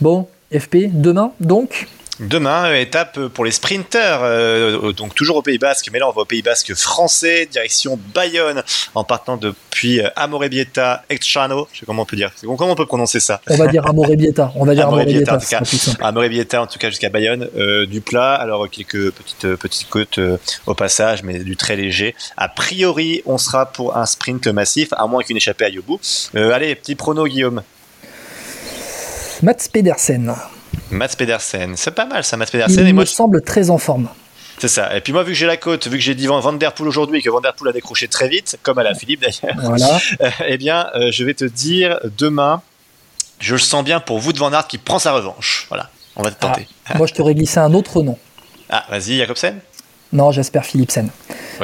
Bon, FP, demain donc Demain, étape pour les sprinters, euh, donc toujours au Pays Basque, mais là on va au Pays Basque français, direction Bayonne, en partant depuis euh, Amorebieta, Extrano, je sais comment on peut dire, comment on peut prononcer ça? On va dire Amorebieta, on va dire Amorebieta, en tout cas, Amorebieta en tout cas jusqu'à Bayonne, euh, du plat, alors quelques petites petites côtes au passage, mais du très léger. A priori, on sera pour un sprint massif, à moins qu'une échappée aille au bout. allez, petit prono Guillaume. Mats Pedersen. Mats Pedersen, c'est pas mal ça, Mats Pedersen. Il et me semble très en forme. C'est ça. Et puis moi, vu que j'ai la côte, vu que j'ai dit Van Der Poel aujourd'hui que Van Der Poel a décroché très vite, comme à la Philippe d'ailleurs, voilà. eh bien, euh, je vais te dire demain, je le sens bien pour vous de Van Aert qui prend sa revanche. Voilà, on va te tenter. Ah, moi, je t'aurais glissé un autre nom. Ah, vas-y, Jacobsen Non, j'espère Philipsen.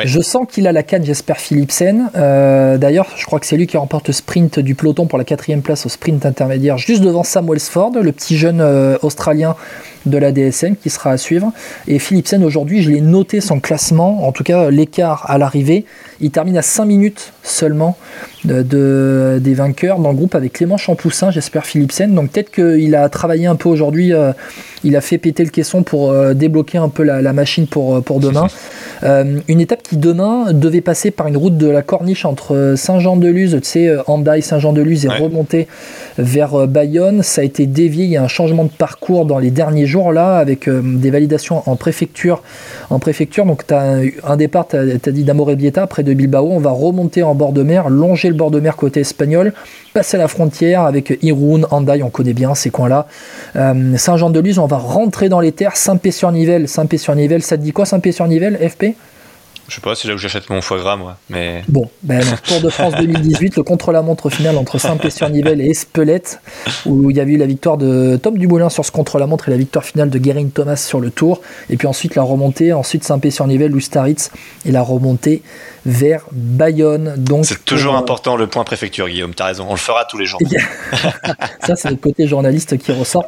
Je sens qu'il a la canne, j'espère Philipsen. Euh, D'ailleurs, je crois que c'est lui qui remporte le sprint du peloton pour la quatrième place au sprint intermédiaire, juste devant Sam Wellsford, le petit jeune euh, australien de la DSM qui sera à suivre. Et Philipsen, aujourd'hui, je l'ai noté son classement, en tout cas l'écart à l'arrivée. Il termine à 5 minutes seulement de, des vainqueurs dans le groupe avec Clément Champoussin, j'espère Philipsen. Donc peut-être qu'il a travaillé un peu aujourd'hui, euh, il a fait péter le caisson pour euh, débloquer un peu la, machine pour, pour demain. Une étape qui demain devait passer par une route de la Corniche entre Saint-Jean-de-Luz, tu sais, Andaille, Saint-Jean-de-Luz et remonter vers Bayonne. Ça a été dévié, il y a un changement de parcours dans les derniers jours là avec des validations en préfecture. En préfecture, donc tu as un, départ, tu as, dit d'Amorebieta près de Bilbao, on va remonter en bord de mer, longer le bord de mer côté espagnol, passer la frontière avec Irun, Andaï, on connaît bien ces coins-là. Euh, Saint-Jean-de-Luz, on va rentrer dans les terres, Saint-Pé-sur-Nivelle. Saint-Pé-sur-Nivelle, ça te dit quoi Saint-Pé-sur-Nivelle, FP je sais pas, c'est là où j'achète mon foie gras, moi. Mais... Bon, ben Tour de France 2018, le contre-la-montre final entre Saint-Pé-sur-Nivelle et Espelette, où il y a eu la victoire de Tom Dumoulin sur ce contre-la-montre et la victoire finale de Guérin Thomas sur le Tour. Et puis ensuite la remontée, ensuite Saint-Pé-sur-Nivelle, Lustaritz, et la remontée vers Bayonne. Donc c'est toujours important le point préfecture, Guillaume. T'as raison, on le fera tous les jours. Ça, c'est le côté journaliste qui ressort.